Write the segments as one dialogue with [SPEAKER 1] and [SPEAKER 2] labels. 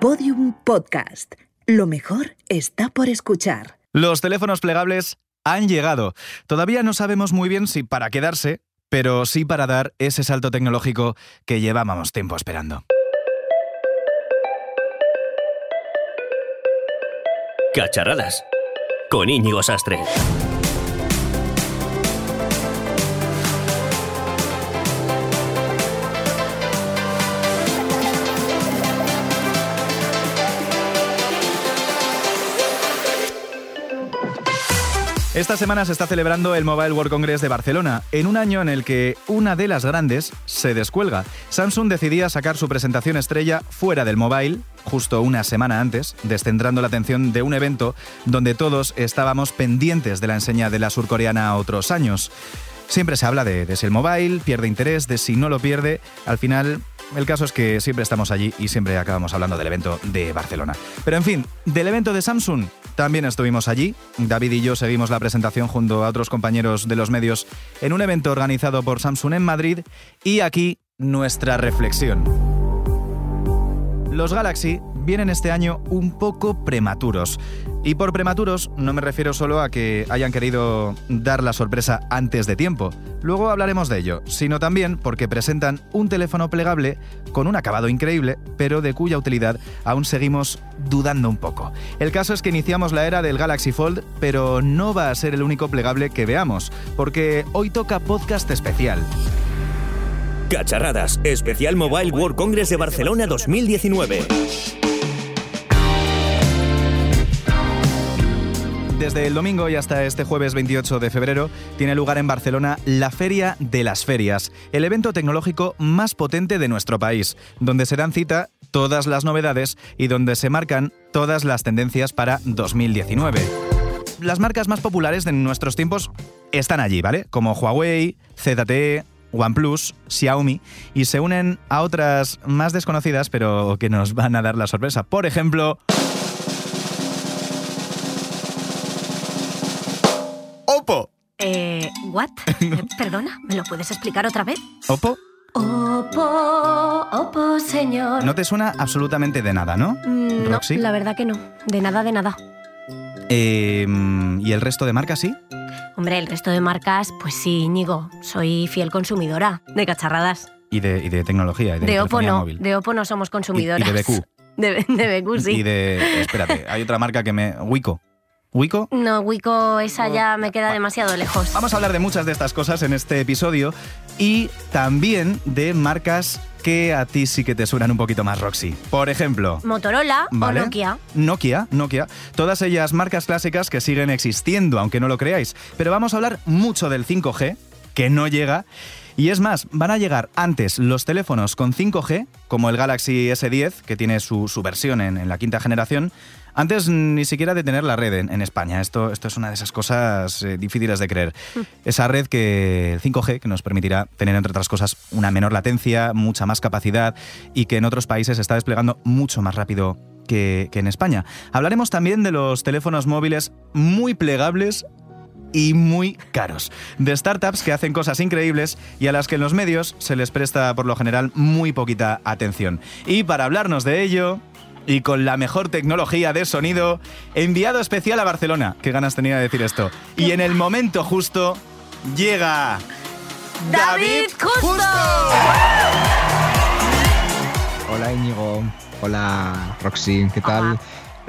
[SPEAKER 1] Podium Podcast. Lo mejor está por escuchar.
[SPEAKER 2] Los teléfonos plegables han llegado. Todavía no sabemos muy bien si para quedarse, pero sí para dar ese salto tecnológico que llevábamos tiempo esperando.
[SPEAKER 3] Cacharradas. Con Íñigo Sastre.
[SPEAKER 2] Esta semana se está celebrando el Mobile World Congress de Barcelona, en un año en el que una de las grandes se descuelga. Samsung decidía sacar su presentación estrella fuera del mobile, justo una semana antes, descentrando la atención de un evento donde todos estábamos pendientes de la enseña de la surcoreana otros años. Siempre se habla de, de si el mobile pierde interés, de si no lo pierde. Al final, el caso es que siempre estamos allí y siempre acabamos hablando del evento de Barcelona. Pero en fin, del evento de Samsung también estuvimos allí. David y yo seguimos la presentación junto a otros compañeros de los medios en un evento organizado por Samsung en Madrid y aquí nuestra reflexión. Los Galaxy vienen este año un poco prematuros. Y por prematuros no me refiero solo a que hayan querido dar la sorpresa antes de tiempo, luego hablaremos de ello, sino también porque presentan un teléfono plegable con un acabado increíble, pero de cuya utilidad aún seguimos dudando un poco. El caso es que iniciamos la era del Galaxy Fold, pero no va a ser el único plegable que veamos, porque hoy toca podcast especial.
[SPEAKER 3] Cacharradas. Especial Mobile World Congress de Barcelona 2019.
[SPEAKER 2] Desde el domingo y hasta este jueves 28 de febrero tiene lugar en Barcelona la Feria de las Ferias, el evento tecnológico más potente de nuestro país, donde se dan cita todas las novedades y donde se marcan todas las tendencias para 2019. Las marcas más populares de nuestros tiempos están allí, ¿vale? Como Huawei, ZTE, OnePlus, Xiaomi y se unen a otras más desconocidas pero que nos van a dar la sorpresa. Por ejemplo...
[SPEAKER 4] ¿what? Eh, Perdona, ¿me lo puedes explicar otra vez?
[SPEAKER 2] ¿Oppo?
[SPEAKER 4] Opo, opo, señor.
[SPEAKER 2] No te suena absolutamente de nada, ¿no?
[SPEAKER 4] Mm, no,
[SPEAKER 2] Roxy.
[SPEAKER 4] la verdad que no. De nada, de nada.
[SPEAKER 2] Eh, ¿Y el resto de marcas sí?
[SPEAKER 4] Hombre, el resto de marcas, pues sí, Íñigo. Soy fiel consumidora de cacharradas.
[SPEAKER 2] Y de, y de tecnología. Y de,
[SPEAKER 4] De, Oppo no.
[SPEAKER 2] móvil.
[SPEAKER 4] De Oppo no somos
[SPEAKER 2] Y-
[SPEAKER 4] consumidoras.
[SPEAKER 2] y de BQ.
[SPEAKER 4] De, de BQ, sí.
[SPEAKER 2] Y de... Espérate, hay otra marca que me... Wico. ¿Wico?
[SPEAKER 4] No, Wico, esa ya me queda demasiado lejos.
[SPEAKER 2] Vamos a hablar de muchas de estas cosas en este episodio y también de marcas que a ti sí que te suenan un poquito más, Roxy. Por ejemplo...
[SPEAKER 4] Motorola
[SPEAKER 2] ¿Vale?
[SPEAKER 4] o Nokia.
[SPEAKER 2] Nokia, Nokia, todas ellas marcas clásicas que siguen existiendo, aunque no lo creáis. Pero vamos a hablar mucho del 5G, que no llega. Y es más, van a llegar antes los teléfonos con 5G, como el Galaxy S10, que tiene su, su versión en, en la quinta generación, antes ni siquiera de tener la red en, en España. Esto, esto es una de esas cosas eh, difíciles de creer. Esa red que el 5G, que nos permitirá tener, entre otras cosas, una menor latencia, mucha más capacidad y que en otros países se está desplegando mucho más rápido que, que en España. Hablaremos también de los teléfonos móviles muy plegables y muy caros. De startups que hacen cosas increíbles y a las que en los medios se les presta por lo general muy poquita atención. Y para hablarnos de ello... Y con la mejor tecnología de sonido, enviado especial a Barcelona. Qué ganas tenía de decir esto. Y en el momento justo llega...
[SPEAKER 4] ¡David Justo!
[SPEAKER 5] Hola Íñigo, hola Roxy, ¿qué tal?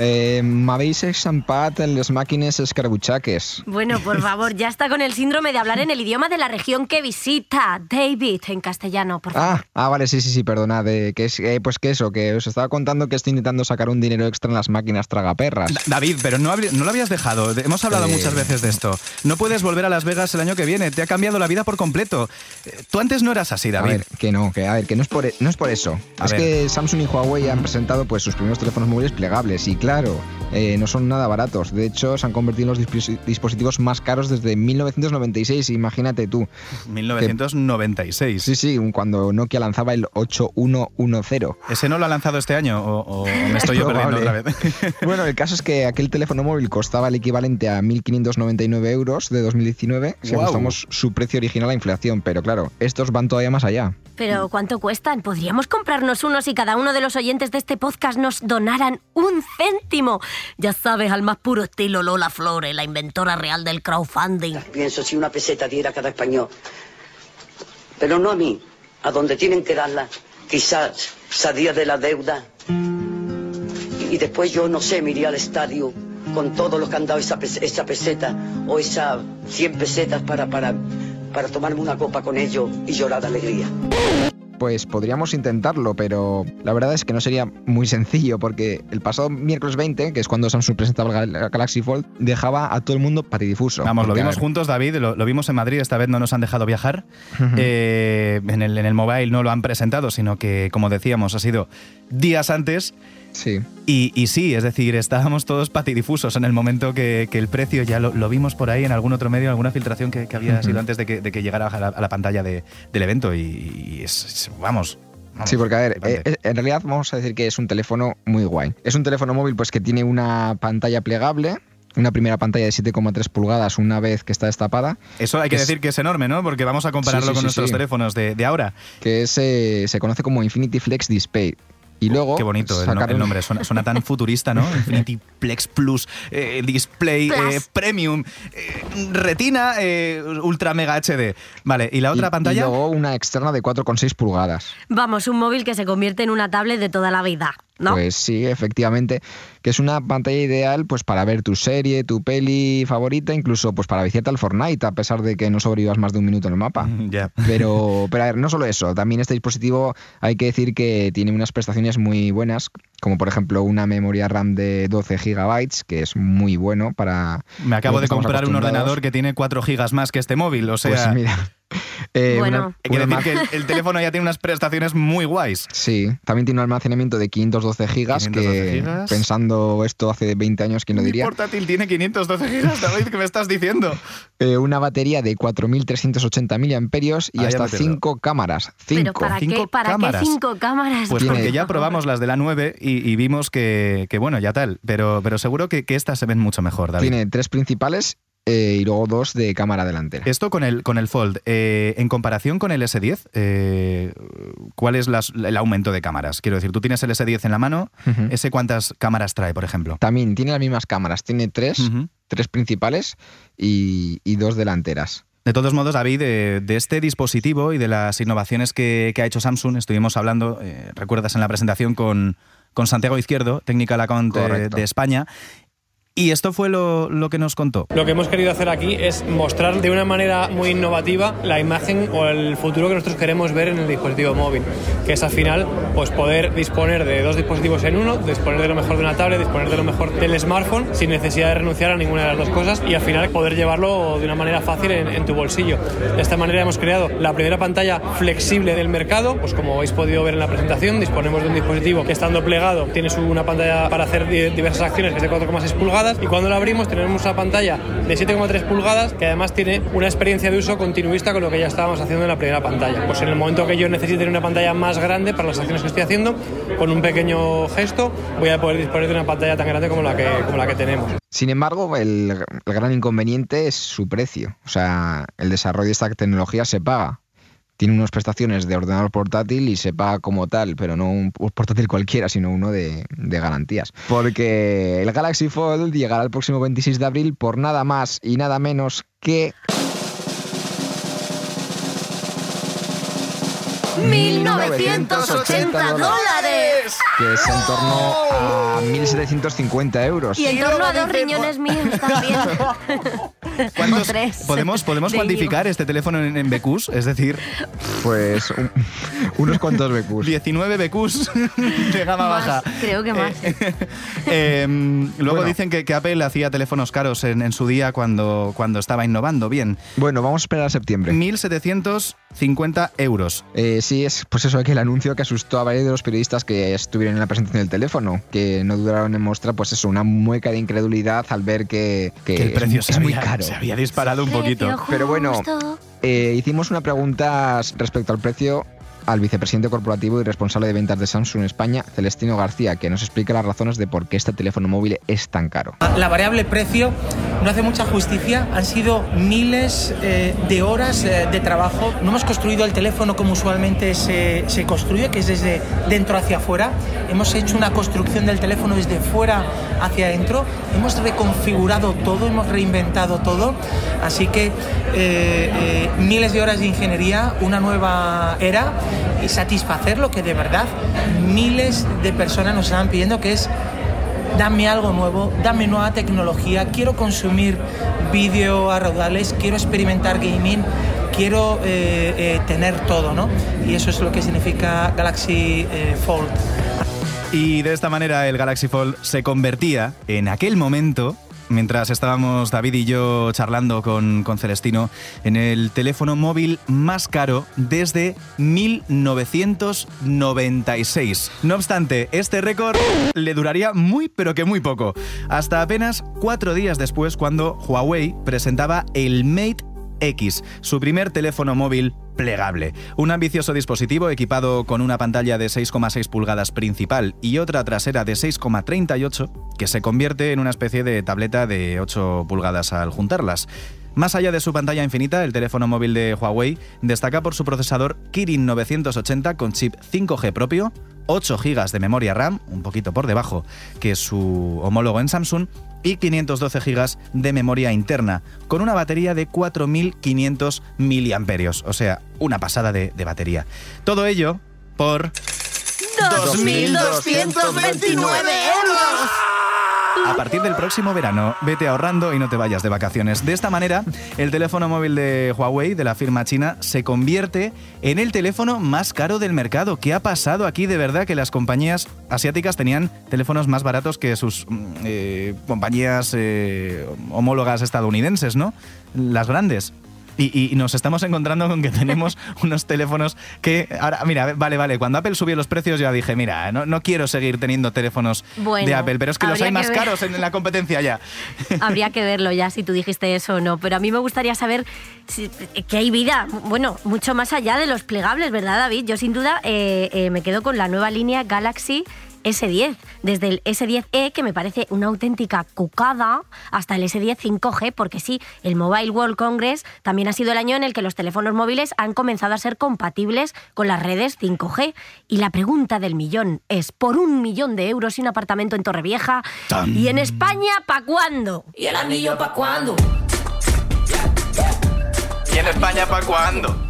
[SPEAKER 5] Eh, M'habéis exampat en les màquines escarabutxaques.
[SPEAKER 4] Bueno, por favor, ya está con el síndrome de hablar en el idioma de la región que visita. David, en castellano, por favor.
[SPEAKER 5] Ah, ah, vale, sí, sí, sí, perdonad. eh, que es, eh, pues que eso, que os estaba contando que estoy intentando sacar un dinero extra en las máquinas tragaperras.
[SPEAKER 2] Da- David, pero no, no lo habías dejado. Hemos hablado
[SPEAKER 5] Eh.
[SPEAKER 2] muchas veces de esto. No puedes volver a Las Vegas el año que viene. Te ha cambiado la vida por completo. Eh, Tú antes no eras así,
[SPEAKER 5] A
[SPEAKER 2] David.
[SPEAKER 5] ver, que no, que a ver, que no es por, e- no es por eso.
[SPEAKER 2] A
[SPEAKER 5] es
[SPEAKER 2] ver.
[SPEAKER 5] que Samsung y Huawei han presentado pues sus primeros teléfonos móviles plegables y Claro, eh, no son nada baratos. De hecho, se han convertido en los dispos- dispositivos más caros desde 1996, imagínate tú.
[SPEAKER 2] 1996.
[SPEAKER 5] Sí, sí, cuando Nokia lanzaba el 8110.
[SPEAKER 2] ¿Ese no lo ha lanzado este año o, o me estoy yo perdiendo
[SPEAKER 5] Probable.
[SPEAKER 2] otra vez?
[SPEAKER 5] Bueno, el caso es que aquel teléfono móvil costaba el equivalente a 1.599 euros de 2019 si ajustamos su precio original a inflación. Pero claro, estos van todavía más allá.
[SPEAKER 4] Pero ¿cuánto cuestan? ¿Podríamos comprarnos unos y cada uno de los oyentes de este podcast nos donaran un Ya sabes, al más puro estilo Lola Flores, la inventora real del crowdfunding.
[SPEAKER 6] Pienso si una peseta diera cada español. Pero no a mí, a donde tienen que darla. Quizás salía de la deuda. Y después yo, no sé, me iría al estadio con todo lo que han dado esa, esa peseta o esas 100 pesetas para, para, para tomarme una copa con ellos y llorar de alegría.
[SPEAKER 5] Pues podríamos intentarlo, pero la verdad es que no sería muy sencillo porque el pasado miércoles 20, que es cuando Samsung presentaba el Gal- Galaxy Fold, dejaba a todo el mundo patidifuso.
[SPEAKER 2] Vamos, lo vimos juntos, David, lo, lo vimos en Madrid, esta vez no nos han dejado viajar. Eh, en, el, en el mobile no lo han presentado, sino que, como decíamos, ha sido días antes.
[SPEAKER 5] Sí.
[SPEAKER 2] Y, y sí, es decir, estábamos todos patidifusos en el momento que, que el precio ya lo, lo vimos por ahí en algún otro medio, en alguna filtración que, que había sido antes de que, de que llegara a la, a la pantalla de- del evento. Y, y es, es- vamos. vamos,
[SPEAKER 5] Sí, porque a ver,
[SPEAKER 2] flipante.
[SPEAKER 5] eh, en realidad vamos a decir que es un teléfono muy guay. Es un teléfono móvil pues que tiene una pantalla plegable, una primera pantalla de 7,3 pulgadas una vez que está destapada,
[SPEAKER 2] Eso hay que
[SPEAKER 5] es-
[SPEAKER 2] decir que es enorme, ¿no? Porque vamos a compararlo
[SPEAKER 5] Sí, sí,
[SPEAKER 2] con
[SPEAKER 5] sí,
[SPEAKER 2] nuestros teléfonos de, de ahora.
[SPEAKER 5] que es, eh, se conoce como Infinity Flex Display. Y luego
[SPEAKER 2] Qué bonito el, no- el nombre, suena, suena tan futurista, ¿no? Infinity Plex Plus, eh, Display,
[SPEAKER 4] Plus.
[SPEAKER 2] eh, Premium, eh, Retina, eh, Ultra Mega HD. Vale, ¿y la otra
[SPEAKER 5] y-
[SPEAKER 2] pantalla?
[SPEAKER 5] Y luego una externa de 4,6 pulgadas.
[SPEAKER 4] Vamos, un móvil que se convierte en una tablet de toda la vida, ¿no?
[SPEAKER 5] Pues sí, efectivamente, que es una pantalla ideal pues para ver tu serie, tu peli favorita, incluso pues para viciarte al Fortnite, a pesar de que no sobrevivas más de un minuto en el mapa.
[SPEAKER 2] Mm, Ya.
[SPEAKER 5] Pero, pero a ver, no solo eso, también este dispositivo hay que decir que tiene unas prestaciones muy buenas, como por ejemplo una memoria RAM de 12 GB, que es muy bueno para...
[SPEAKER 2] Me acabo de comprar un ordenador que tiene 4 gigas más que este móvil, o sea...
[SPEAKER 5] Pues mira... eh,
[SPEAKER 4] Bueno.
[SPEAKER 5] una-
[SPEAKER 2] hay que
[SPEAKER 5] una
[SPEAKER 2] decir que el, el teléfono ya tiene unas prestaciones muy guays.
[SPEAKER 5] Sí, también tiene un almacenamiento de 512 gigas,
[SPEAKER 2] 512
[SPEAKER 5] que
[SPEAKER 2] gigas.
[SPEAKER 5] pensando esto hace 20 años, ¿quién lo
[SPEAKER 2] Mi
[SPEAKER 5] diría?
[SPEAKER 2] portátil tiene 512 gigas, David, ¿qué me estás diciendo?
[SPEAKER 5] Eh, una batería de 4.380 miliamperios y hasta
[SPEAKER 2] ya me pierdo.
[SPEAKER 5] 5 cámaras.
[SPEAKER 4] Pero
[SPEAKER 5] 5.
[SPEAKER 4] ¿para, qué,
[SPEAKER 2] Cinco
[SPEAKER 4] ¿para
[SPEAKER 2] cámaras.
[SPEAKER 4] qué cinco cámaras?
[SPEAKER 2] Pues
[SPEAKER 5] Tiene-
[SPEAKER 2] porque ya probamos las de la 9 y, y vimos que, que, bueno, ya tal, pero, pero seguro que, que estas se ven mucho mejor, David.
[SPEAKER 5] Tiene tres principales eh, y luego dos de cámara delantera.
[SPEAKER 2] Esto con el, con el Fold, eh, en comparación con el S10, eh, ¿cuál es las- el aumento de cámaras? Quiero decir, tú tienes el S10 en la mano. ¿ese cuántas cámaras trae, por ejemplo?
[SPEAKER 5] También tiene las mismas cámaras, tiene tres, tres principales y, y dos delanteras.
[SPEAKER 2] De todos modos, David, de, de este dispositivo y de las innovaciones que, que ha hecho Samsung, estuvimos hablando, eh, recuerdas en la presentación con, con Santiago Izquierdo, Technical Account eh,
[SPEAKER 5] Correcto.
[SPEAKER 2] de España, y esto fue lo, lo que nos contó.
[SPEAKER 7] Lo que hemos querido hacer aquí es mostrar de una manera muy innovativa la imagen o el futuro que nosotros queremos ver en el dispositivo móvil, que es al final pues poder disponer de dos dispositivos en uno, disponer de lo mejor de una tablet, disponer de lo mejor del smartphone sin necesidad de renunciar a ninguna de las dos cosas y al final poder llevarlo de una manera fácil en, en tu bolsillo. De esta manera hemos creado la primera pantalla flexible del mercado, pues como habéis podido ver en la presentación, disponemos de un dispositivo que estando plegado tienes una pantalla para hacer di- diversas acciones que es de 4,6 pulgadas y cuando lo abrimos tenemos una pantalla de 7,3 pulgadas que además tiene una experiencia de uso continuista con lo que ya estábamos haciendo en la primera pantalla. Pues en el momento que yo necesite una pantalla más grande para las acciones que estoy haciendo, con un pequeño gesto voy a poder disponer de una pantalla tan grande como la que, como la que tenemos.
[SPEAKER 5] Sin embargo, el, el gran inconveniente es su precio. O sea, el desarrollo de esta tecnología se paga. Tiene unas prestaciones de ordenador portátil y se paga como tal, pero no un portátil cualquiera, sino uno de, de garantías. Porque el Galaxy Fold llegará el próximo 26 de abril por nada más y nada menos que
[SPEAKER 4] 1.980 dólares.
[SPEAKER 5] que es en torno a 1.750 euros.
[SPEAKER 4] Y en torno a dos riñones míos también.
[SPEAKER 2] ¿Cuántos-
[SPEAKER 4] O tres.
[SPEAKER 2] ¿Podemos, podemos
[SPEAKER 4] De
[SPEAKER 2] cuantificar este teléfono en, en BQs? Es decir,
[SPEAKER 5] Pues un- unos cuantos BQs.
[SPEAKER 2] 19 BQs de gama
[SPEAKER 4] Más,
[SPEAKER 2] baja.
[SPEAKER 4] creo que más.
[SPEAKER 2] Eh, luego
[SPEAKER 5] Bueno.
[SPEAKER 2] dicen que, que Apple hacía teléfonos caros en, en su día cuando, cuando estaba innovando. Bien,
[SPEAKER 5] Bueno, vamos a esperar a septiembre.
[SPEAKER 2] 1.750 euros.
[SPEAKER 5] Eh, sí, es pues eso, que el anuncio que asustó a varios de los periodistas que estuvieron en la presentación del teléfono, que no dudaron en mostrar, pues eso, una mueca de incredulidad al ver que, que
[SPEAKER 2] Que el
[SPEAKER 5] es-
[SPEAKER 2] precio
[SPEAKER 5] es, muy caro.
[SPEAKER 2] Se había disparado un poquito.
[SPEAKER 5] Pero bueno. Eh, hicimos una pregunta respecto al precio al vicepresidente corporativo y responsable de ventas de Samsung España, Celestino García, que nos explica las razones de por qué este teléfono móvil es tan caro.
[SPEAKER 8] La variable precio no hace mucha justicia, han sido miles eh, de horas eh, de trabajo. No hemos construido el teléfono como usualmente se, se construye, que es desde dentro hacia afuera. Hemos hecho una construcción del teléfono desde fuera hacia adentro. Hemos reconfigurado todo, hemos reinventado todo. Así que eh, miles de horas de ingeniería, una nueva era y satisfacer lo que de verdad miles de personas nos estaban pidiendo, que es dame algo nuevo, dame nueva tecnología, quiero consumir vídeo a raudales, quiero experimentar gaming, quiero eh, eh, tener todo, ¿no? Y eso es lo que significa Galaxy eh, Fold.
[SPEAKER 2] Y de esta manera el Galaxy Fold se convertía en aquel momento, mientras estábamos David y yo charlando con, con Celestino, en el teléfono móvil más caro desde 1996. No obstante, este récord le duraría muy pero que muy poco, hasta apenas cuatro días después cuando Huawei presentaba el Mate X, su primer teléfono móvil plegable. Un ambicioso dispositivo equipado con una pantalla de 6,6 pulgadas principal y otra trasera de 6,38 que se convierte en una especie de tableta de 8 pulgadas al juntarlas. Más allá de su pantalla infinita, el teléfono móvil de Huawei destaca por su procesador Kirin 980 con chip 5G propio, 8 GB de memoria RAM, un poquito por debajo que su homólogo en Samsung, y 512 GB de memoria interna, con una batería de 4.500 miliamperios, o sea, una pasada de, de batería. Todo ello por
[SPEAKER 4] 2.229 euros.
[SPEAKER 2] A partir del próximo verano, vete ahorrando y no te vayas de vacaciones. De esta manera, el teléfono móvil de Huawei, de la firma china, se convierte en el teléfono más caro del mercado. ¿Qué ha pasado aquí de verdad que las compañías asiáticas tenían teléfonos más baratos que sus mm, eh, compañías eh, homólogas estadounidenses, ¿no? Las grandes. Y, y nos estamos encontrando con que tenemos unos teléfonos que. Ahora, mira, vale, vale. Cuando Apple subió los precios, yo dije, mira, no, no quiero seguir teniendo teléfonos
[SPEAKER 4] Bueno,
[SPEAKER 2] de Apple, pero es que los hay
[SPEAKER 4] que
[SPEAKER 2] más
[SPEAKER 4] ver.
[SPEAKER 2] caros en la competencia ya.
[SPEAKER 4] Habría que verlo ya si tú dijiste eso o no, pero a mí me gustaría saber si- que hay vida, bueno, mucho más allá de los plegables, ¿verdad, David? Yo sin duda eh, eh, me quedo con la nueva línea Galaxy S10, desde el S10e, que me parece una auténtica cucada, hasta el S10 5G, porque sí, el Mobile World Congress también ha sido el año en el que los teléfonos móviles han comenzado a ser compatibles con las redes 5G. Y la pregunta del millón es, ¿por un millón de euros y un apartamento en Torrevieja?
[SPEAKER 2] Tan.
[SPEAKER 4] ¿Y en España pa' cuándo?
[SPEAKER 9] ¿Y el anillo pa' cuándo?
[SPEAKER 2] ¿Y en España para cuándo?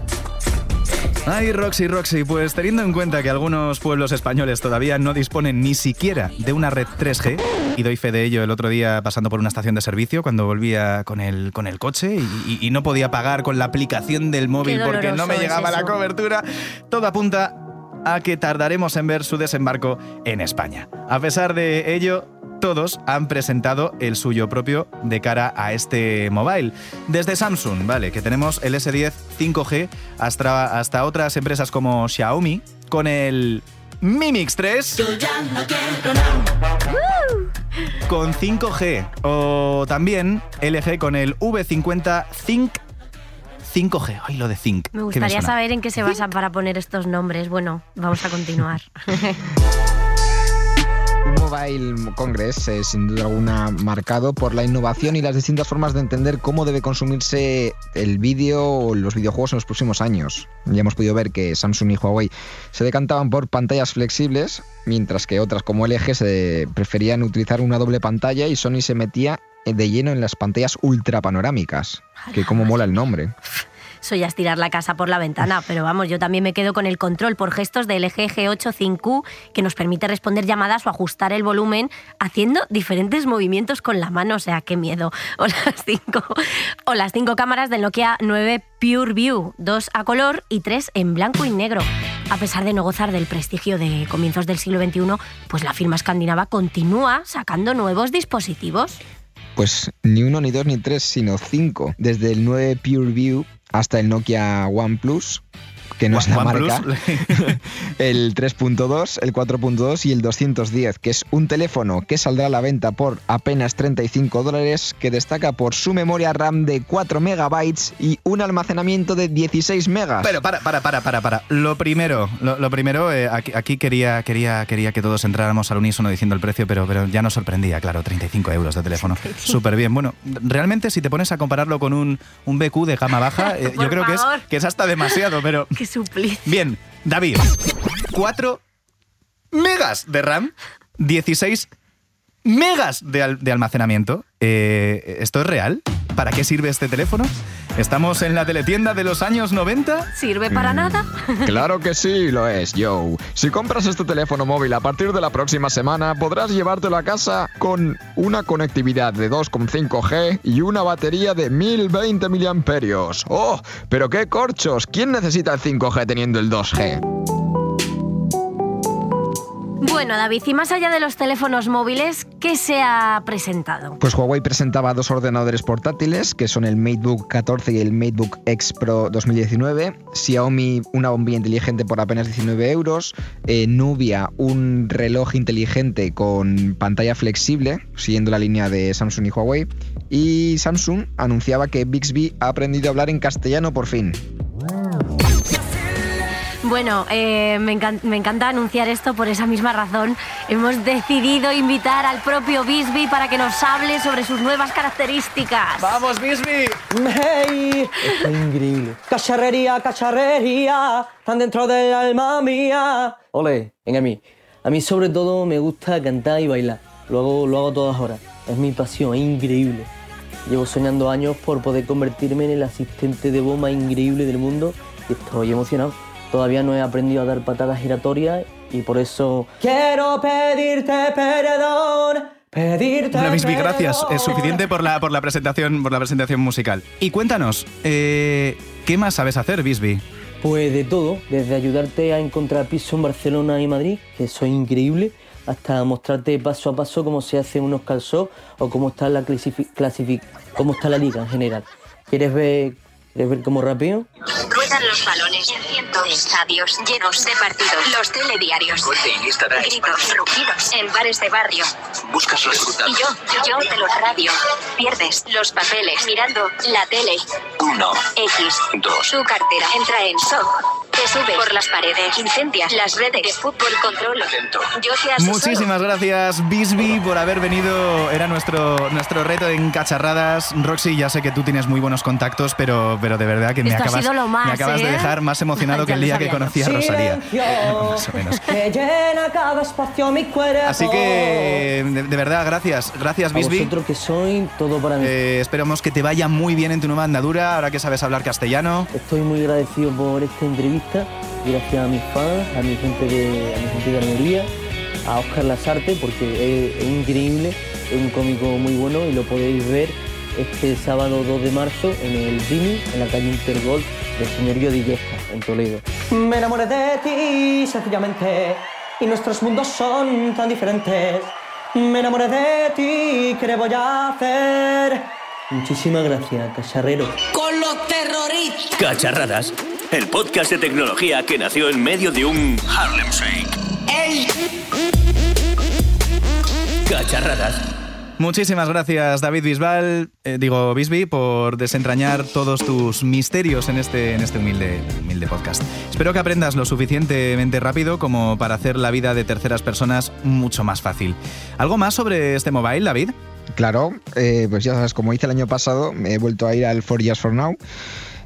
[SPEAKER 2] Ay, Roxy, Roxy, pues teniendo en cuenta que algunos pueblos españoles todavía no disponen ni siquiera de una red 3G, y doy fe de ello el otro día pasando por una estación de servicio cuando volvía con el, con el coche y, no podía pagar con la aplicación del móvil porque no me
[SPEAKER 4] es
[SPEAKER 2] llegaba la cobertura, todo apunta a que tardaremos en ver su desembarco en España. A pesar de ello, todos han presentado el suyo propio de cara a este mobile. Desde Samsung, vale, que tenemos el S10 5G hasta, hasta otras empresas como Xiaomi con el Mi Mix 3
[SPEAKER 9] Yo ya no quiero nada.
[SPEAKER 2] con 5G o también LG con el V50 Think 5G. Ay, lo de Think.
[SPEAKER 4] Me
[SPEAKER 2] ¿qué
[SPEAKER 4] gustaría saber en qué se basan para poner estos nombres. Bueno, vamos a continuar.
[SPEAKER 5] Mobile Congress es sin duda alguna marcado por la innovación y las distintas formas de entender cómo debe consumirse el vídeo o los videojuegos en los próximos años. Ya hemos podido ver que Samsung y Huawei se decantaban por pantallas flexibles, mientras que otras como LG se preferían utilizar una doble pantalla y Sony se metía de lleno en las pantallas ultra panorámicas, que como mola el nombre.
[SPEAKER 4] eso ya es tirar la casa por la ventana. Pero vamos, yo también me quedo con el control por gestos del LG G8 5Q que nos permite responder llamadas o ajustar el volumen haciendo diferentes movimientos con la mano. O sea, qué miedo. O las cinco, o las cinco cámaras del Nokia 9 Pure View, dos a color y tres en blanco y negro. A pesar de no gozar del prestigio de comienzos del siglo XXI, pues la firma escandinava continúa sacando nuevos dispositivos.
[SPEAKER 5] Pues ni uno, ni dos, ni tres, sino cinco. Desde el 9 Pure View hasta el Nokia OnePlus, que no es la marca, el 3.2, el 4.2 y el 210, que es un teléfono que saldrá a la venta por apenas 35 dólares, que destaca por su memoria RAM de 4 megabytes y un almacenamiento de 16 megas.
[SPEAKER 2] Pero para, para, para, para, para. Lo primero, lo, lo primero, eh, aquí, aquí quería, quería, quería que todos entráramos al unísono diciendo el precio, pero, pero ya nos sorprendía, claro, 35 euros de teléfono. Súper bien. Bueno, realmente si te pones a compararlo con un, un BQ de gama baja, eh, yo creo que es, que es hasta demasiado, pero... Bien, David, 4 megas de RAM, 16 megas de, al- de almacenamiento. Eh, ¿Esto es real? ¿Para qué sirve este teléfono? ¿Estamos en la teletienda de los años 90?
[SPEAKER 4] ¿Sirve para nada?
[SPEAKER 5] Claro que sí, lo es, Joe. Si compras este teléfono móvil a partir de la próxima semana, podrás llevártelo a casa con una conectividad de 2,5G y una batería de 1020 mAh. ¡Oh! ¡Pero qué corchos! ¿Quién necesita el 5G teniendo el 2G?
[SPEAKER 4] Bueno, David, y más allá de los teléfonos móviles, ¿qué se ha presentado?
[SPEAKER 5] Pues Huawei presentaba dos ordenadores portátiles, que son el MateBook 14 y el MateBook X Pro 2019. Xiaomi, una bombilla inteligente por apenas 19 euros. Eh, Nubia, un reloj inteligente con pantalla flexible, siguiendo la línea de Samsung y Huawei. Y Samsung anunciaba que Bixby ha aprendido a hablar en castellano por fin.
[SPEAKER 4] Bueno, eh, me, encan- me encanta anunciar esto por esa misma razón. Hemos decidido invitar al propio Bisbee para que nos hable sobre sus nuevas características.
[SPEAKER 2] ¡Vamos, Bisbee!
[SPEAKER 10] ¡Hey! Esto es increíble. Cacharrería, cacharrería, están dentro del alma mía. Ole, venga a mí. A mí sobre todo me gusta cantar y bailar. Lo hago, lo hago todas horas. Es mi pasión, es increíble. Llevo soñando años por poder convertirme en el asistente de voz más increíble del mundo y estoy emocionado. Todavía no he aprendido a dar patadas giratorias y por eso... Quiero pedirte perdón, pedirte
[SPEAKER 2] Bisbee,
[SPEAKER 10] perdón.
[SPEAKER 2] gracias. Es suficiente por la, por la, presentación, por la presentación musical. Y cuéntanos, eh, ¿qué más sabes hacer, Bisbee?
[SPEAKER 10] Pues de todo, desde ayudarte a encontrar piso en Barcelona y Madrid, que eso es increíble, hasta mostrarte paso a paso cómo se hacen unos calzos o cómo está la clasifi- clasifi- cómo está la liga en general. ¿Quieres ver, quieres ver cómo rapeo?
[SPEAKER 11] Los balones en cientos de estadios llenos de partidos. Los telediarios. Gritos, rugidos en bares de barrio.
[SPEAKER 12] Buscas
[SPEAKER 11] Y
[SPEAKER 12] resultados.
[SPEAKER 11] yo, yo te los radio. Pierdes los papeles mirando la tele.
[SPEAKER 12] Uno,
[SPEAKER 11] X.
[SPEAKER 12] dos.
[SPEAKER 11] Tu cartera entra en shock. Te sube por las paredes. Incendias las redes de fútbol controlo.
[SPEAKER 12] Atento.
[SPEAKER 11] Yo te asesoro.
[SPEAKER 2] Muchísimas gracias, Bisbee, por haber venido. Era nuestro, nuestro reto en cacharradas. Roxy, ya sé que tú tienes muy buenos contactos, pero, pero de verdad que me
[SPEAKER 4] Esto
[SPEAKER 2] acabas,
[SPEAKER 4] más,
[SPEAKER 2] me acabas de
[SPEAKER 4] ¿eh?
[SPEAKER 2] dejar más emocionado que el día que conocí a Rosalía.
[SPEAKER 10] Silencio,
[SPEAKER 2] Más o menos.
[SPEAKER 10] que llena cada espacio mi cuerpo.
[SPEAKER 2] Así que, de, de verdad, gracias. Gracias,
[SPEAKER 10] vosotros que sois todo para mí.
[SPEAKER 2] Eh, esperamos que te vaya muy bien en tu nueva andadura, ahora que sabes hablar castellano.
[SPEAKER 10] Estoy muy agradecido por esta entrevista, gracias a mis fans, a mi gente de, a mi gente de Almería, a Oscar Lasarte, porque es, es increíble, es un cómico muy bueno y lo podéis ver este sábado 2 de marzo en el Dini, en la calle Intergol del señorío de Illesca, en Toledo. Me enamoré de ti, sencillamente, y nuestros mundos son tan diferentes. Me enamoré de ti, ¿qué le voy a hacer? Muchísimas gracias, cacharrero.
[SPEAKER 9] Con los terroristas.
[SPEAKER 3] Cacharradas, el podcast de tecnología que nació en medio de un Harlem Shake.
[SPEAKER 9] Ey.
[SPEAKER 3] Cacharradas.
[SPEAKER 2] Muchísimas gracias, David Bisbal, eh, digo Bisbee, por desentrañar todos tus misterios en este, en este humilde, humilde podcast. Espero que aprendas lo suficientemente rápido como para hacer la vida de terceras personas mucho más fácil. ¿Algo más sobre este mobile, David?
[SPEAKER 5] Claro, eh, pues ya sabes, como hice el año pasado, me he vuelto a ir al 4 Years for Now.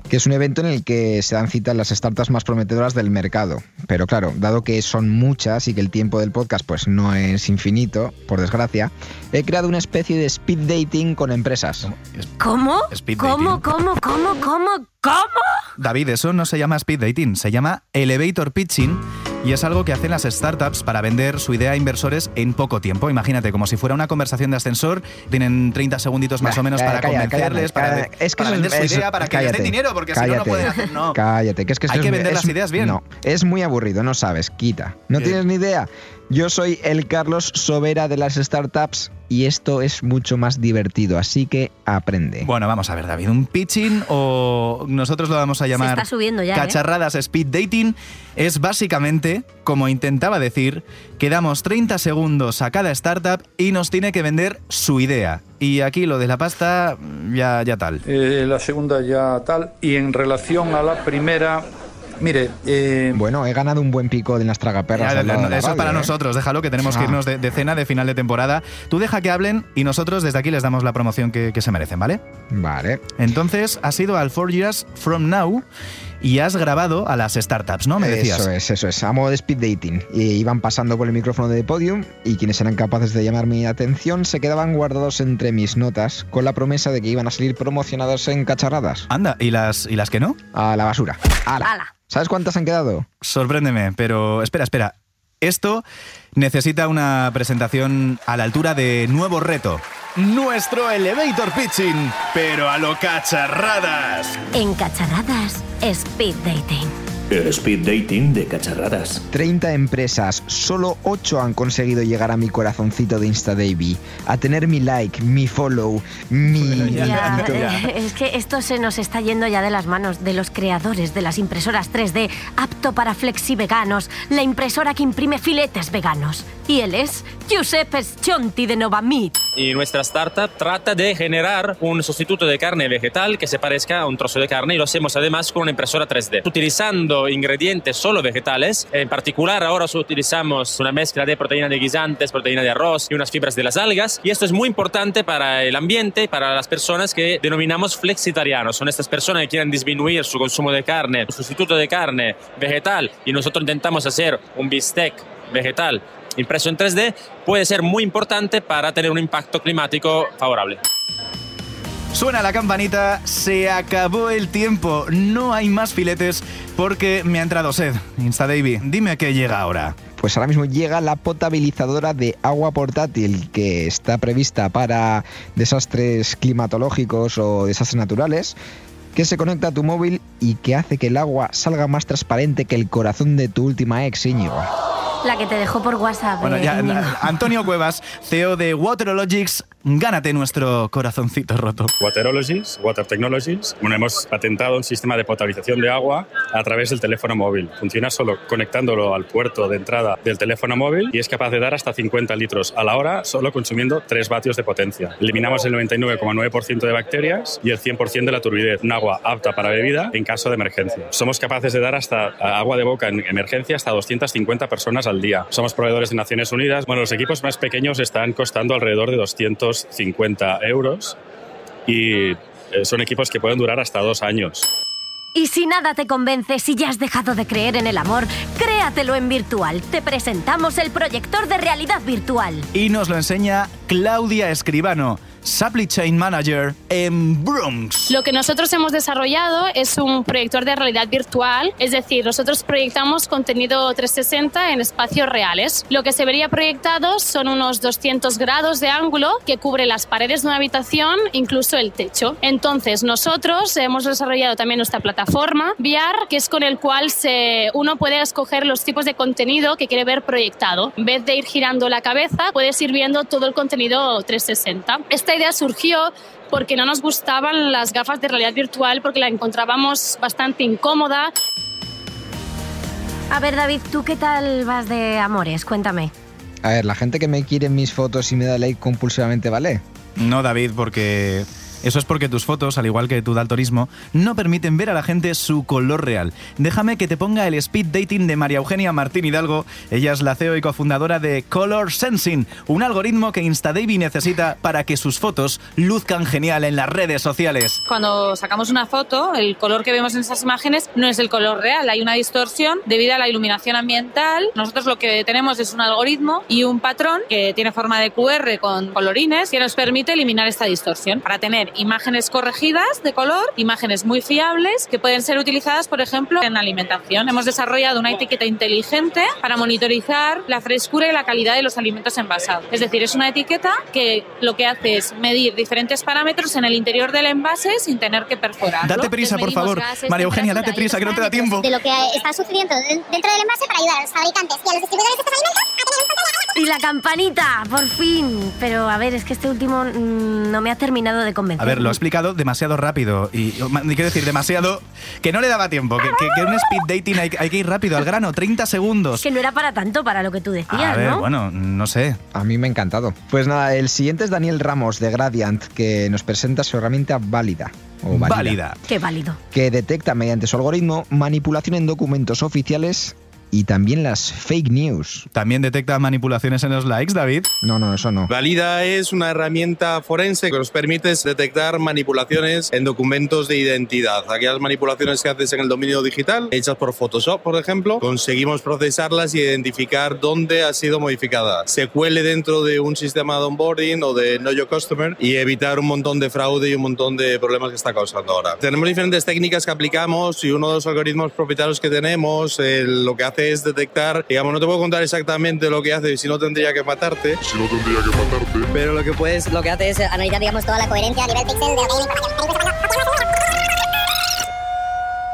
[SPEAKER 5] Que es un evento en el que se dan cita las startups más prometedoras del mercado. Pero claro, dado que son muchas y que el tiempo del podcast pues no es infinito, por desgracia, he creado una especie de speed dating con empresas.
[SPEAKER 4] ¿Cómo?
[SPEAKER 2] Speed
[SPEAKER 4] ¿Cómo, cómo, cómo, cómo, cómo?
[SPEAKER 2] David, eso no se llama speed dating, se llama elevator pitching y es algo que hacen las startups para vender su idea a inversores en poco tiempo. Imagínate, como si fuera una conversación de ascensor, tienen 30 segunditos más
[SPEAKER 5] Bah,
[SPEAKER 2] o menos
[SPEAKER 5] calla,
[SPEAKER 2] para
[SPEAKER 5] calla,
[SPEAKER 2] convencerles, para.
[SPEAKER 5] Es que
[SPEAKER 2] para
[SPEAKER 5] eso es-
[SPEAKER 2] vender su idea, para que les den
[SPEAKER 5] cállate,
[SPEAKER 2] dinero, porque si no, no
[SPEAKER 5] cállate,
[SPEAKER 2] pueden hacer... No.
[SPEAKER 5] Cállate, que es que
[SPEAKER 2] Hay que vender
[SPEAKER 5] es-
[SPEAKER 2] las ideas bien.
[SPEAKER 5] No, es muy aburrido, no sabes, quita. No
[SPEAKER 2] Bien.
[SPEAKER 5] tienes ni idea. Yo soy el Carlos Sobera de las startups y esto es mucho más divertido, así que aprende.
[SPEAKER 2] Bueno, vamos a ver, David, un pitching o nosotros lo vamos a llamar
[SPEAKER 4] está subiendo ya, ¿eh?
[SPEAKER 2] cacharradas speed dating es básicamente, como intentaba decir, que damos 30 segundos a cada startup y nos tiene que vender su idea. Y aquí lo de la pasta ya, ya tal.
[SPEAKER 12] Eh, la segunda ya tal. Y en relación a la primera, mire, eh,
[SPEAKER 5] Bueno, he ganado un buen pico de las tragaperras.
[SPEAKER 2] Ya, eso es para
[SPEAKER 5] ¿eh?
[SPEAKER 2] nosotros, déjalo que tenemos que
[SPEAKER 5] Ah.
[SPEAKER 2] irnos de, de cena de final de temporada. Tú deja que hablen y nosotros desde aquí les damos la promoción que, que se merecen, ¿vale?
[SPEAKER 5] Vale.
[SPEAKER 2] Entonces, has ido al 4 Years From Now y has grabado a las startups, ¿no? Me decías.
[SPEAKER 5] Eso es, eso es. A modo de speed dating. Y iban pasando por el micrófono de podium y quienes eran capaces de llamar mi atención se quedaban guardados entre mis notas con la promesa de que iban a salir promocionados en cacharradas.
[SPEAKER 2] Anda, ¿y las, ¿y las que no?
[SPEAKER 5] A la basura. ¡Hala!
[SPEAKER 4] Ala.
[SPEAKER 5] ¿Sabes cuántas han quedado?
[SPEAKER 2] Sorpréndeme, pero espera, espera. Esto necesita una presentación a la altura de nuevo reto. Nuestro elevator pitching, pero a lo cacharradas.
[SPEAKER 4] En cacharradas, speed dating.
[SPEAKER 3] El speed dating de cacharradas.
[SPEAKER 5] 30 empresas, solo 8 han conseguido llegar a mi corazoncito de InstaDaily, a tener mi like, mi follow, mi...
[SPEAKER 4] Ya, es que esto se nos está yendo ya de las manos de los creadores de las impresoras 3D, apto para flexi veganos, la impresora que imprime filetes veganos. Y él es Giuseppe Schonti de Nova Meat.
[SPEAKER 13] Y nuestra startup trata de generar un sustituto de carne vegetal que se parezca a un trozo de carne y lo hacemos además con una impresora 3D. Utilizando ingredientes solo vegetales, en particular ahora utilizamos una mezcla de proteína de guisantes, proteína de arroz y unas fibras de las algas. Y esto es muy importante para el ambiente para las personas que denominamos flexitarianos. Son estas personas que quieren disminuir su consumo de carne, sustituto de carne vegetal y nosotros intentamos hacer un bistec vegetal impreso en 3D puede ser muy importante para tener un impacto climático favorable.
[SPEAKER 2] Suena la campanita, se acabó el tiempo, no hay más filetes porque me ha entrado sed. InstaDavy, dime qué llega ahora.
[SPEAKER 5] Pues ahora mismo llega la potabilizadora de agua portátil que está prevista para desastres climatológicos o desastres naturales, que se conecta a tu móvil y que hace que el agua salga más transparente que el corazón de tu última ex, Íñigo.
[SPEAKER 4] La que te dejó por WhatsApp.
[SPEAKER 2] Bueno,
[SPEAKER 4] eh,
[SPEAKER 2] ya. Antonio Cuevas, CEO de Waterologics, gánate nuestro corazoncito roto.
[SPEAKER 14] Waterologies, Water Technologies. Bueno, hemos patentado un sistema de potabilización de agua a través del teléfono móvil. Funciona solo conectándolo al puerto de entrada del teléfono móvil y es capaz de dar hasta 50 litros a la hora solo consumiendo 3 vatios de potencia. Eliminamos el 99,9% de bacterias y el 100% de la turbidez. Un agua apta para bebida en caso de emergencia. Somos capaces de dar hasta agua de boca en emergencia hasta 250 personas al día. Somos proveedores de Naciones Unidas. Bueno, los equipos más pequeños están costando alrededor de 250 euros y eh, son equipos que pueden durar hasta dos años.
[SPEAKER 4] Y si nada te convence, si ya has dejado de creer en el amor, créatelo en virtual. Te presentamos el proyector de realidad virtual.
[SPEAKER 2] Y nos lo enseña Claudia Escribano, Supply Chain Manager en Bronx.
[SPEAKER 15] Lo que nosotros hemos desarrollado es un proyector de realidad virtual, es decir, nosotros proyectamos contenido 360 en espacios reales. Lo que se vería proyectado son unos 200 grados de ángulo que cubre las paredes de una habitación, incluso el techo. Entonces, nosotros hemos desarrollado también nuestra plataforma VR, que es con el cual se, uno puede escoger los tipos de contenido que quiere ver proyectado. En vez de ir girando la cabeza, puedes ir viendo todo el contenido 360. Esta idea surgió porque no nos gustaban las gafas de realidad virtual porque la encontrábamos bastante incómoda.
[SPEAKER 4] A ver, David, ¿tú qué tal vas de amores? Cuéntame.
[SPEAKER 5] A ver, la gente que me quiere en mis fotos y me da like compulsivamente, ¿vale?
[SPEAKER 2] No, David, porque Eso es porque tus fotos, al igual que tu daltonismo, no permiten ver a la gente su color real. Déjame que te ponga el speed dating de María Eugenia Martín Hidalgo. Ella es la CEO y cofundadora de Color Sensing, un algoritmo que InstaDaily necesita para que sus fotos luzcan genial en las redes sociales.
[SPEAKER 16] Cuando sacamos una foto, el color que vemos en esas imágenes no es el color real, hay una distorsión debido a la iluminación ambiental. Nosotros lo que tenemos es un algoritmo y un patrón que tiene forma de QR con colorines que nos permite eliminar esta distorsión para tener imágenes corregidas de color, imágenes muy fiables que pueden ser utilizadas, por ejemplo, en alimentación. Hemos desarrollado una etiqueta inteligente para monitorizar la frescura y la calidad de los alimentos envasados. Es decir, es una etiqueta que lo que hace es medir diferentes parámetros en el interior del envase sin tener que perforar.
[SPEAKER 2] Date prisa, por favor. María Eugenia, date prisa, que no te da tiempo.
[SPEAKER 17] De lo que está sucediendo dentro del envase para ayudar a los fabricantes y a los distribuidores de estos alimentos a tener un
[SPEAKER 4] Y la campanita, por fin. Pero a ver, es que este último mm, no me ha terminado de convencer.
[SPEAKER 2] A ver, lo ha explicado demasiado rápido y quiero decir demasiado que no le daba tiempo, que, que, un speed dating hay, hay, que ir rápido al grano, 30 segundos.
[SPEAKER 4] Que no era para tanto para lo que tú decías,
[SPEAKER 2] a ver,
[SPEAKER 4] ¿no?
[SPEAKER 2] Bueno, no sé.
[SPEAKER 5] A mí me ha encantado. Pues nada, el siguiente es Daniel Ramos de Gradiant que nos presenta su herramienta válida. O válida,
[SPEAKER 2] válida.
[SPEAKER 4] Qué válido.
[SPEAKER 5] Que detecta mediante su algoritmo manipulación en documentos oficiales y también las fake news.
[SPEAKER 2] ¿También detecta manipulaciones en los likes, David?
[SPEAKER 5] No, no, eso no.
[SPEAKER 18] Valida es una herramienta forense que nos permite detectar manipulaciones en documentos de identidad. Aquellas manipulaciones que haces en el dominio digital, hechas por Photoshop, por ejemplo, conseguimos procesarlas y identificar dónde ha sido modificada. Se cuele dentro de un sistema de onboarding o de Know Your Customer y evitar un montón de fraude y un montón de problemas que está causando ahora. Tenemos diferentes técnicas que aplicamos y uno de los algoritmos propietarios que tenemos lo que hace es detectar, digamos, no te puedo contar exactamente lo que hace, si no tendría que matarte.
[SPEAKER 19] Si no tendría que matarte.
[SPEAKER 18] Pero lo que puedes,
[SPEAKER 17] lo que hace es analizar, digamos, toda la coherencia a nivel pixel de.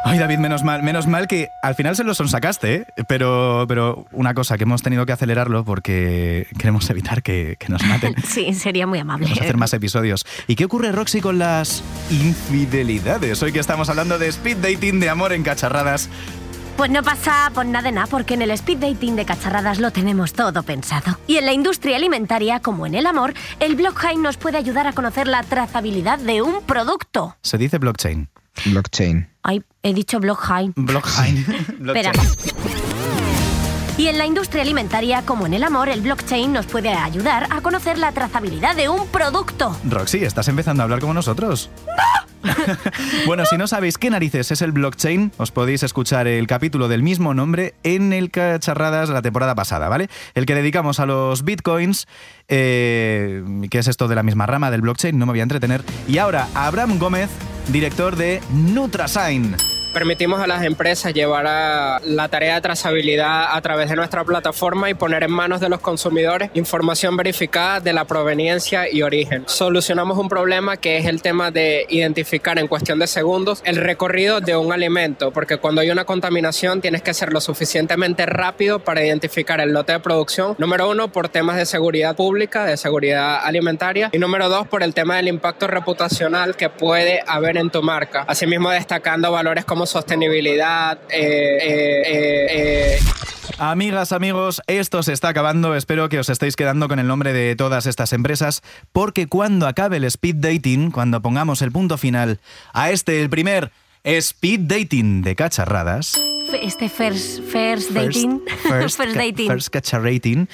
[SPEAKER 2] Ay, David, menos mal, menos mal que al final se lo sonsacaste, ¿eh? pero, pero una cosa, que hemos tenido que acelerarlo porque queremos evitar que, que nos maten.
[SPEAKER 4] Sí, sería muy amable.
[SPEAKER 2] Vamos a hacer más episodios. ¿Y qué ocurre, Roxy, con las infidelidades? Hoy que estamos hablando de speed dating, de amor en cacharradas.
[SPEAKER 4] Pues no pasa por nada de nada, porque en el speed dating de cacharradas lo tenemos todo pensado. Y en la industria alimentaria, como en el amor, el blockchain nos puede ayudar a conocer la trazabilidad de un producto.
[SPEAKER 2] Se dice blockchain.
[SPEAKER 5] Blockchain.
[SPEAKER 4] Ay, he dicho blockchain.
[SPEAKER 2] Blockchain.
[SPEAKER 4] Espera. Y en la industria alimentaria, como en el amor, el blockchain nos puede ayudar a conocer la trazabilidad de un producto.
[SPEAKER 2] Roxy, ¿estás empezando a hablar como nosotros? bueno, si no sabéis qué narices es el blockchain, os podéis escuchar el capítulo del mismo nombre en el Cacharradas la temporada pasada, ¿vale? El que dedicamos a los bitcoins, eh, que es esto de la misma rama del blockchain, no me voy a entretener. Y ahora, Abraham Gómez, director de Nutrasign
[SPEAKER 20] permitimos a las empresas llevar a la tarea de trazabilidad a través de nuestra plataforma y poner en manos de los consumidores información verificada de la proveniencia y origen. Solucionamos un problema que es el tema de identificar en cuestión de segundos el recorrido de un alimento, porque cuando hay una contaminación tienes que ser lo suficientemente rápido para identificar el lote de producción. Número uno, por temas de seguridad pública, de seguridad alimentaria. Y número dos, por el tema del impacto reputacional que puede haber en tu marca. Asimismo, destacando valores como sostenibilidad. Eh, eh, eh,
[SPEAKER 2] Amigas, amigos, esto se está acabando. Espero que os estéis quedando con el nombre de todas estas empresas, porque cuando acabe el speed dating, cuando pongamos el punto final a este, el primer speed dating de cacharradas.
[SPEAKER 4] Este first, first dating.
[SPEAKER 2] First,
[SPEAKER 4] first dating.
[SPEAKER 2] First cacharrating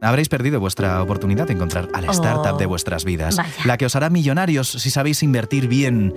[SPEAKER 2] habréis perdido vuestra oportunidad de encontrar a la startup de vuestras vidas.
[SPEAKER 4] Vaya.
[SPEAKER 2] La que os hará millonarios si sabéis invertir bien.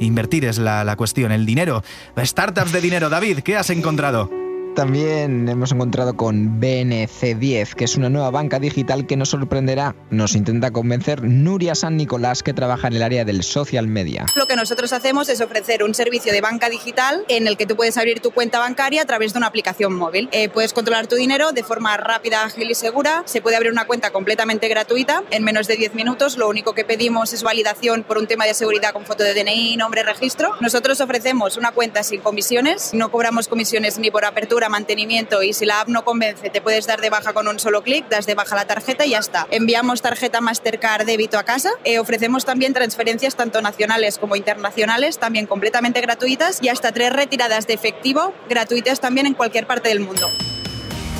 [SPEAKER 2] Invertir es la, la cuestión, el dinero. Startups de dinero. David, ¿qué has encontrado?
[SPEAKER 5] También hemos encontrado con BNC10, que es una nueva banca digital que nos sorprenderá. Nos intenta convencer Nuria San Nicolás, que trabaja en el área del social media.
[SPEAKER 21] Lo que nosotros hacemos es ofrecer un servicio de banca digital en el que tú puedes abrir tu cuenta bancaria a través de una aplicación móvil. Eh, puedes controlar tu dinero de forma rápida, ágil y segura. Se puede abrir una cuenta completamente gratuita en menos de 10 minutos. Lo único que pedimos es validación por un tema de seguridad con foto de DNI, nombre, registro. Nosotros ofrecemos una cuenta sin comisiones. No cobramos comisiones ni por apertura mantenimiento y si la app no convence te puedes dar de baja con un solo clic, das de baja la tarjeta y ya está. Enviamos tarjeta Mastercard débito a casa. Eh, ofrecemos también transferencias tanto nacionales como internacionales, también completamente gratuitas y hasta tres retiradas de efectivo gratuitas también en cualquier parte del mundo.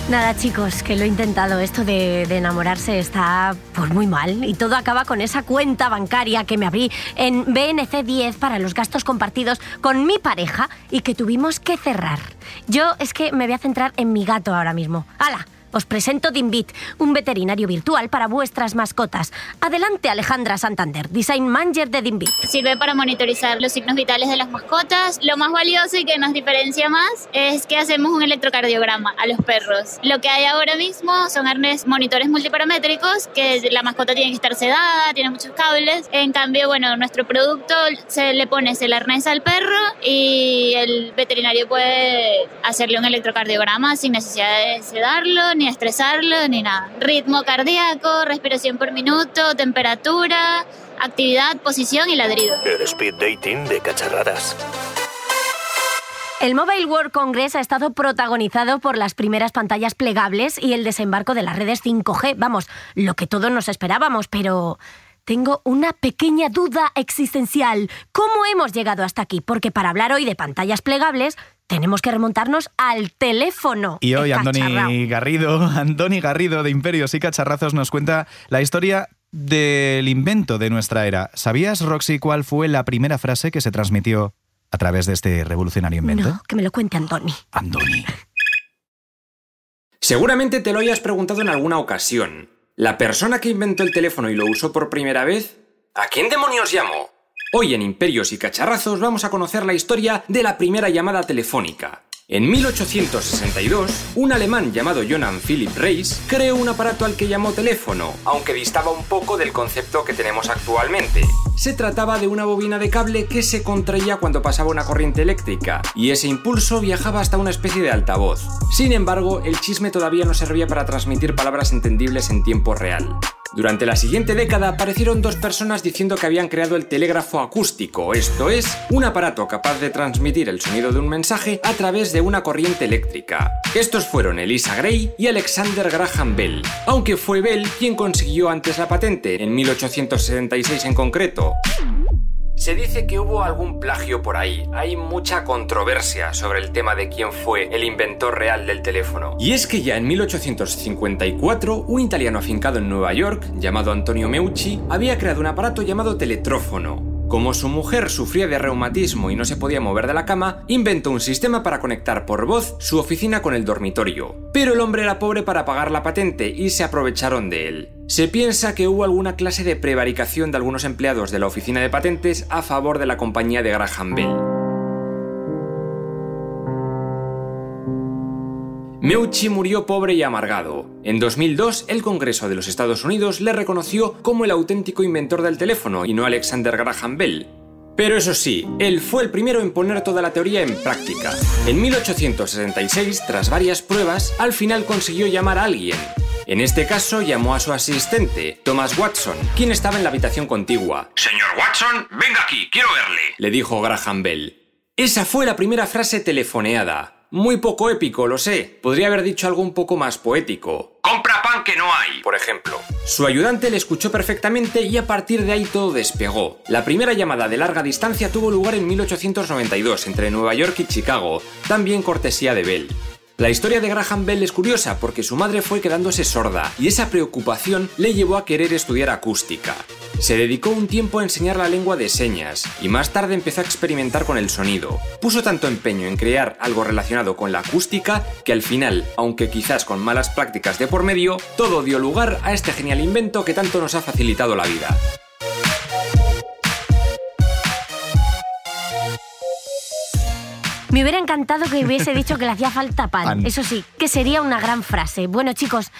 [SPEAKER 4] Nada, chicos, que lo he intentado. Esto de, enamorarse está pues muy mal. Y todo acaba con esa cuenta bancaria que me abrí en BNC 10 para los gastos compartidos con mi pareja y que tuvimos que cerrar. Yo es que me voy a centrar en mi gato ahora mismo. ¡Hala! Os presento Dimbit, un veterinario virtual para vuestras mascotas. Adelante, Alejandra Santander, Design Manager de Dimbit.
[SPEAKER 19] Sirve para monitorizar los signos vitales de las mascotas. Lo más valioso y que nos diferencia más es que hacemos un electrocardiograma a los perros. Lo que hay ahora mismo son arnés monitores multiparamétricos que la mascota tiene que estar sedada, tiene muchos cables. En cambio, bueno, nuestro producto se le pone el arnés al perro y el veterinario puede hacerle un electrocardiograma sin necesidad de sedarlo ni estresarlo ni nada. Ritmo cardíaco, respiración por minuto, temperatura, actividad, posición y ladrido.
[SPEAKER 3] El speed dating de cacharradas.
[SPEAKER 4] El Mobile World Congress ha estado protagonizado por las primeras pantallas plegables y el desembarco de las redes 5G. Vamos, lo que todos nos esperábamos, pero... Tengo una pequeña duda existencial. ¿Cómo hemos llegado hasta aquí? Porque para hablar hoy de pantallas plegables, tenemos que remontarnos al teléfono.
[SPEAKER 2] Y hoy
[SPEAKER 4] El
[SPEAKER 2] Andoni. Garrido, Andoni Garrido de Imperios y Cacharrazos nos cuenta la historia del invento de nuestra era. ¿Sabías, Roxy, cuál fue la primera frase que se transmitió a través de este revolucionario invento?
[SPEAKER 4] No, que me lo cuente Antoni.
[SPEAKER 2] Andoni.
[SPEAKER 22] Seguramente te lo hayas preguntado en alguna ocasión. ¿La persona que inventó el teléfono y lo usó por primera vez? ¿A quién demonios llamó? Hoy en Imperios y Cacharrazos vamos a conocer la historia de la primera llamada telefónica. En 1862, un alemán llamado Johann Philipp Reis creó un aparato al que llamó teléfono, aunque distaba un poco del concepto que tenemos actualmente. Se trataba de una bobina de cable que se contraía cuando pasaba una corriente eléctrica, y ese impulso viajaba hasta una especie de altavoz. Sin embargo, el chisme todavía no servía para transmitir palabras entendibles en tiempo real. Durante la siguiente década aparecieron dos personas diciendo que habían creado el telégrafo acústico, esto es, un aparato capaz de transmitir el sonido de un mensaje a través de una corriente eléctrica. Estos fueron Elisa Gray y Alexander Graham Bell, aunque fue Bell quien consiguió antes la patente, en 1876 en concreto. Se dice que hubo algún plagio por ahí. Hay mucha controversia sobre el tema de quién fue el inventor real del teléfono. Y es que ya en 1854, un italiano afincado en Nueva York, llamado Antonio Meucci, había creado un aparato llamado teletrófono. Como su mujer sufría de reumatismo y no se podía mover de la cama, inventó un sistema para conectar por voz su oficina con el dormitorio. Pero el hombre era pobre para pagar la patente y se aprovecharon de él. Se piensa que hubo alguna clase de prevaricación de algunos empleados de la oficina de patentes a favor de la compañía de Graham Bell. Meucci murió pobre y amargado. En 2002, el Congreso de los Estados Unidos le reconoció como el auténtico inventor del teléfono y no Alexander Graham Bell. Pero eso sí, él fue el primero en poner toda la teoría en práctica. En 1866, tras varias pruebas, al final consiguió llamar a alguien. En este caso llamó a su asistente, Thomas Watson, quien estaba en la habitación contigua.
[SPEAKER 23] Señor Watson, venga aquí, quiero verle.
[SPEAKER 22] Le dijo Graham Bell. Esa fue la primera frase telefoneada. Muy poco épico, lo sé. Podría haber dicho algo un poco más poético.
[SPEAKER 23] Compra pan que no hay.
[SPEAKER 22] Por ejemplo. Su ayudante le escuchó perfectamente y a partir de ahí todo despegó. La primera llamada de larga distancia tuvo lugar en 1892 entre Nueva York y Chicago, también cortesía de Bell. La historia de Graham Bell es curiosa porque su madre fue quedándose sorda y esa preocupación le llevó a querer estudiar acústica. Se dedicó un tiempo a enseñar la lengua de señas y más tarde empezó a experimentar con el sonido. Puso tanto empeño en crear algo relacionado con la acústica que al final, aunque quizás con malas prácticas de por medio, todo dio lugar a este genial invento que tanto nos ha facilitado la vida.
[SPEAKER 4] Me hubiera encantado que hubiese dicho que le hacía falta pan.
[SPEAKER 2] Pan.
[SPEAKER 4] Eso sí, que sería una gran frase. Bueno, chicos,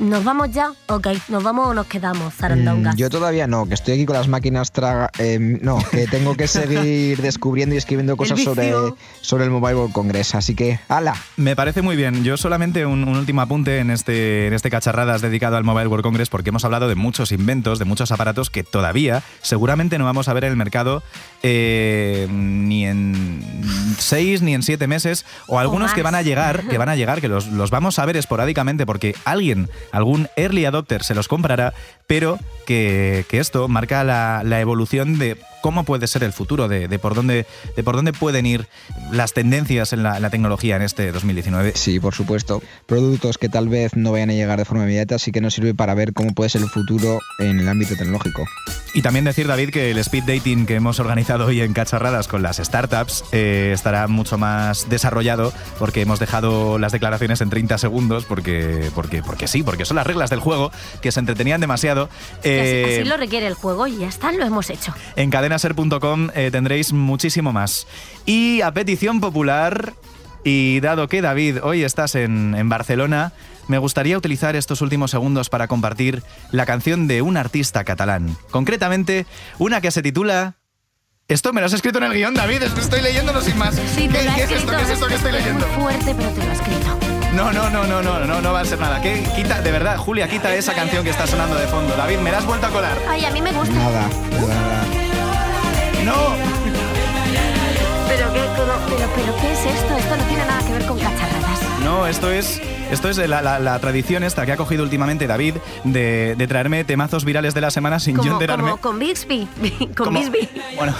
[SPEAKER 4] ¿nos vamos ya? Ok, ¿nos vamos o nos quedamos, zarandongas?
[SPEAKER 5] Mm, Yo todavía no, que estoy aquí con las máquinas traga. eh, no, que tengo que seguir descubriendo y escribiendo cosas sobre, sobre el Mobile World Congress. Así que, ¡hala!
[SPEAKER 2] Me parece muy bien. Yo solamente un, un último apunte en este, en este cacharradas dedicado al Mobile World Congress porque hemos hablado de muchos inventos, de muchos aparatos que todavía seguramente no vamos a ver en el mercado eh, ni en seis ni en siete meses o algunos que van a llegar, que van a llegar, que los, los vamos a ver esporádicamente porque alguien, algún early adopter se los comprará, pero que, esto marca la evolución de cómo puede ser el futuro, de, de por, dónde, de por dónde pueden ir las tendencias en la, en la tecnología en este 2019.
[SPEAKER 5] Sí, por supuesto. Productos que tal vez no vayan a llegar de forma inmediata, sí que nos sirve para ver cómo puede ser el futuro en el ámbito tecnológico.
[SPEAKER 2] Y también decir, David, que el speed dating que hemos organizado hoy en Cacharradas con las startups eh, estará mucho más desarrollado porque hemos dejado las declaraciones en 30 segundos porque, porque, porque sí, porque son las reglas del juego que se entretenían demasiado.
[SPEAKER 4] Así,
[SPEAKER 2] Eh,
[SPEAKER 4] así lo requiere el juego y ya está, lo hemos hecho.
[SPEAKER 2] en cadenaser.com eh, tendréis muchísimo más. Y a petición popular, y dado que David, hoy estás en, en Barcelona, me gustaría utilizar estos últimos segundos para compartir la canción de un artista catalán. Concretamente, una que se titula... Esto me lo has escrito en el guion, David, estoy leyéndolo sin más.
[SPEAKER 4] Sí,
[SPEAKER 2] ¿Qué, qué es esto? ¿Qué es esto que estoy leyendo?
[SPEAKER 4] Muy fuerte, pero te lo ha escrito.
[SPEAKER 2] No, no, no, no, no, no, no va a ser nada. ¿Qué? Quita, de verdad, Julia, quita esa canción que está sonando de fondo. David, me la has vuelto a colar.
[SPEAKER 4] Ay, a mí me gusta.
[SPEAKER 5] Nada, nada.
[SPEAKER 2] No.
[SPEAKER 4] Pero qué, pero, pero, pero, ¿qué es esto? Esto no tiene nada que ver con cacharradas.
[SPEAKER 2] No, esto es, esto es la, la- la tradición esta que ha cogido últimamente David de, de traerme temazos virales de la semana sin yo enterarme.
[SPEAKER 4] como con Bixby. con
[SPEAKER 2] Como-
[SPEAKER 4] Bixby.
[SPEAKER 2] Bueno.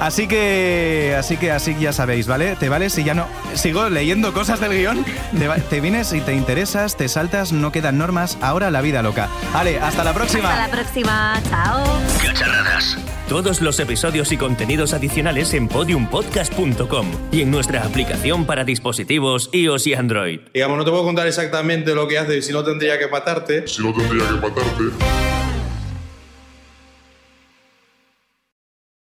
[SPEAKER 2] Así que, así que, así ya sabéis, ¿vale? ¿Te vale si ya no sigo leyendo cosas del guion? Te, va- te vienes y te interesas, te saltas, no quedan normas. Ahora la vida loca. Ale, hasta la próxima.
[SPEAKER 4] Hasta la próxima. Chao.
[SPEAKER 3] Cacharradas. Todos los episodios y contenidos adicionales en podiumpodcast.com y en nuestra aplicación para dispositivos iOS y Android.
[SPEAKER 18] Digamos, no te puedo contar exactamente lo que hace, si no tendría que matarte.
[SPEAKER 24] Si no tendría que matarte.